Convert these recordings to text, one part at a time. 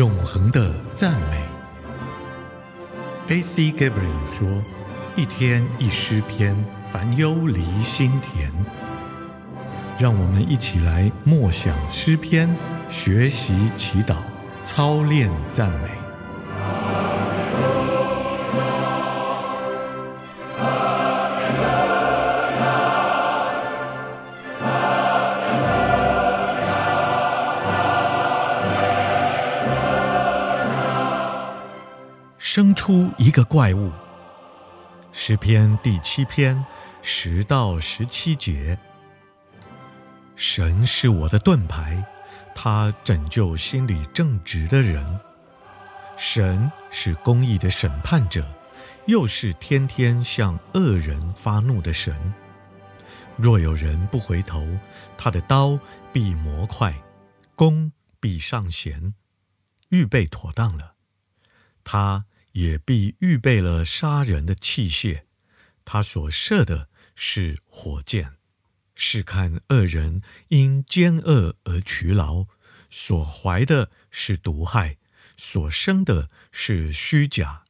永恒的赞美。A.C. Gabriel 说：“一天一诗篇，烦忧离心田。”让我们一起来默想诗篇，学习祈祷，操练赞美。生出一个怪物。诗篇第七篇十到十七节。神是我的盾牌，他拯救心里正直的人。神是公义的审判者，又是天天向恶人发怒的神。若有人不回头，他的刀必磨快，弓必上弦，预备妥当了。他也必预备了杀人的器械，他所射的是火箭。试看恶人因奸恶而劬劳，所怀的是毒害，所生的是虚假。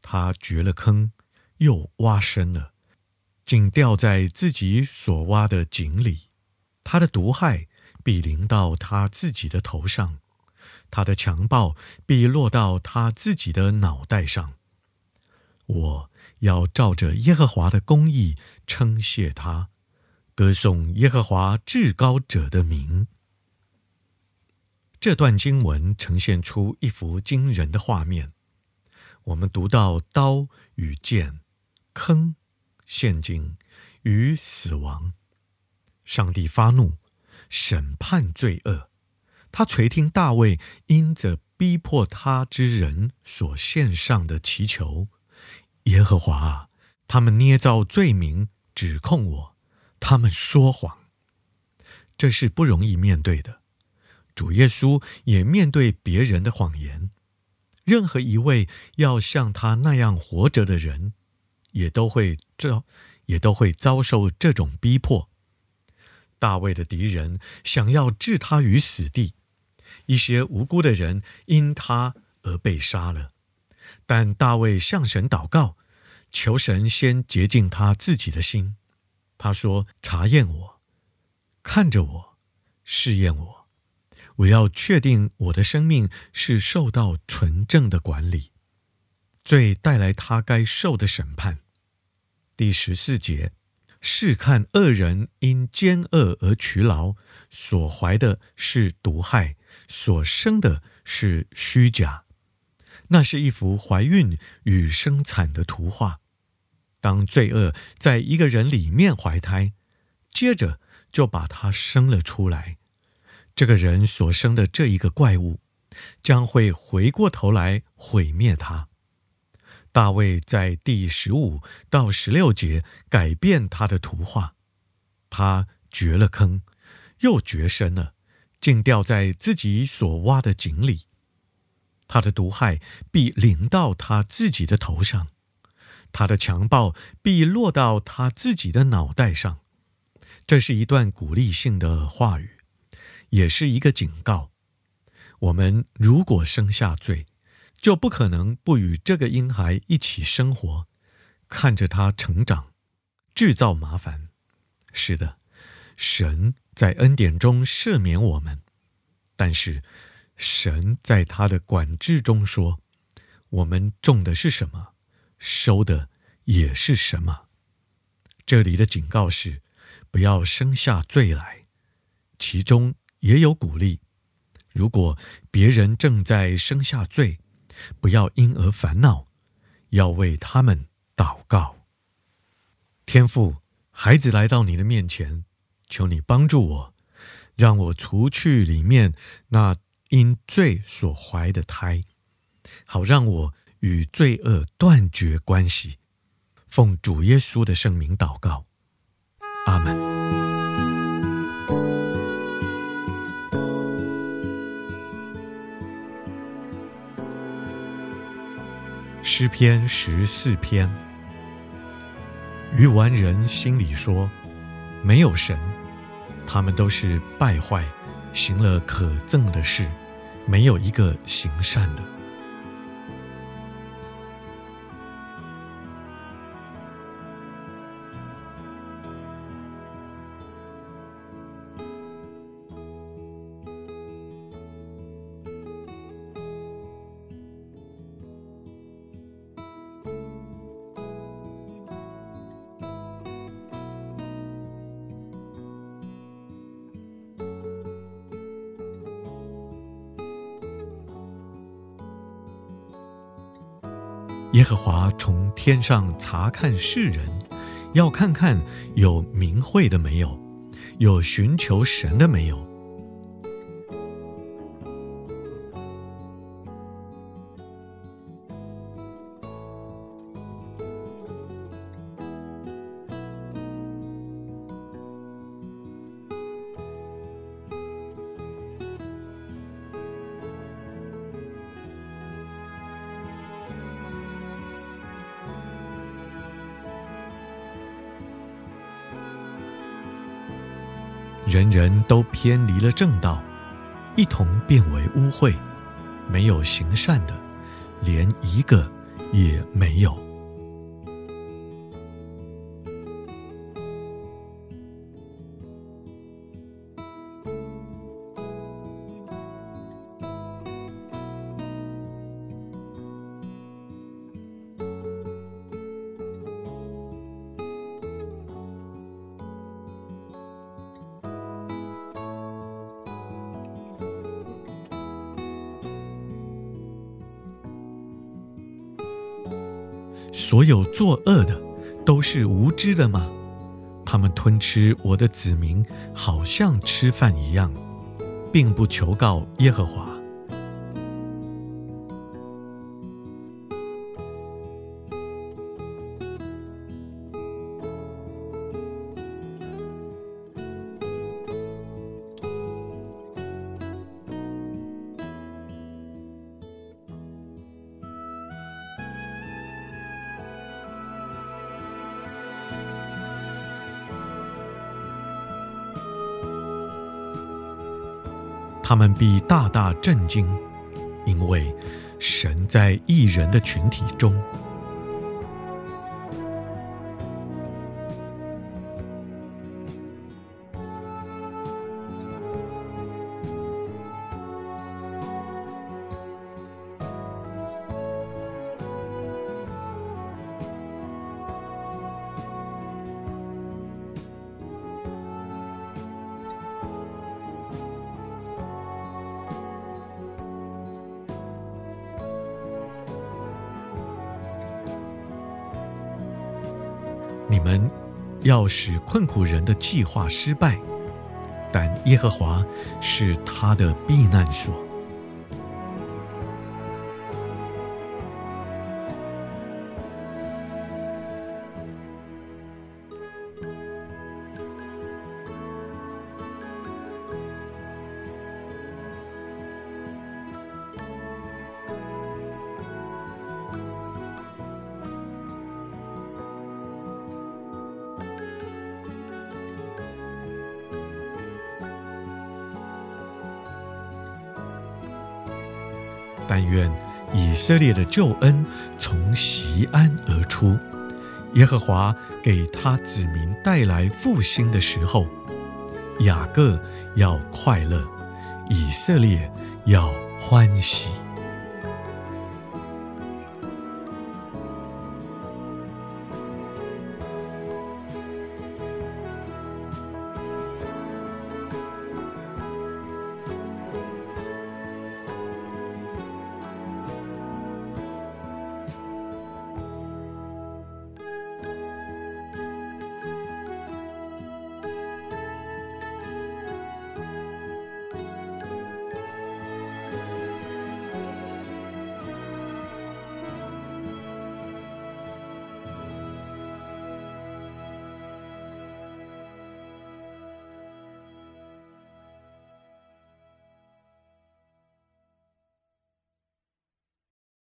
他掘了坑，又挖深了，竟掉在自己所挖的井里。他的毒害必临到他自己的头上，他的强暴必落到他自己的脑袋上。我要照着耶和华的公义称谢他。歌颂耶和华至高者的名。这段经文呈现出一幅惊人的画面。我们读到刀与剑、坑、陷阱与死亡。上帝发怒，审判罪恶。他垂听大卫因着逼迫他之人所献上的祈求。耶和华啊，他们捏造罪名，指控我。他们说谎，这是不容易面对的。主耶稣也面对别人的谎言。任何一位要像他那样活着的人，也都会遭，也都会遭受这种逼迫。大卫的敌人想要置他于死地，一些无辜的人因他而被杀了。但大卫向神祷告，求神先洁净他自己的心。他说：“查验我，看着我，试验我，我要确定我的生命是受到纯正的管理，罪带来他该受的审判。”第十四节，试看恶人因奸恶而劬劳，所怀的是毒害，所生的是虚假。那是一幅怀孕与生产的图画。当罪恶在一个人里面怀胎，接着就把他生了出来。这个人所生的这一个怪物，将会回过头来毁灭他。大卫在第十五到十六节改变他的图画，他掘了坑，又掘深了，竟掉在自己所挖的井里。他的毒害必临到他自己的头上。他的强暴必落到他自己的脑袋上，这是一段鼓励性的话语，也是一个警告。我们如果生下罪，就不可能不与这个婴孩一起生活，看着他成长，制造麻烦。是的，神在恩典中赦免我们，但是神在他的管制中说：我们种的是什么？收的也是什么？这里的警告是：不要生下罪来。其中也有鼓励：如果别人正在生下罪，不要因而烦恼，要为他们祷告。天父，孩子来到你的面前，求你帮助我，让我除去里面那因罪所怀的胎，好让我。与罪恶断绝关系，奉主耶稣的圣名祷告，阿门。诗篇十四篇，愚顽人心里说：没有神，他们都是败坏，行了可憎的事，没有一个行善的。耶和华从天上察看世人，要看看有明慧的没有，有寻求神的没有。人人都偏离了正道，一同变为污秽，没有行善的，连一个也没有。所有作恶的都是无知的吗？他们吞吃我的子民，好像吃饭一样，并不求告耶和华。他们必大大震惊，因为神在异人的群体中。你们要使困苦人的计划失败，但耶和华是他的避难所。但愿以色列的救恩从西安而出，耶和华给他子民带来复兴的时候，雅各要快乐，以色列要欢喜。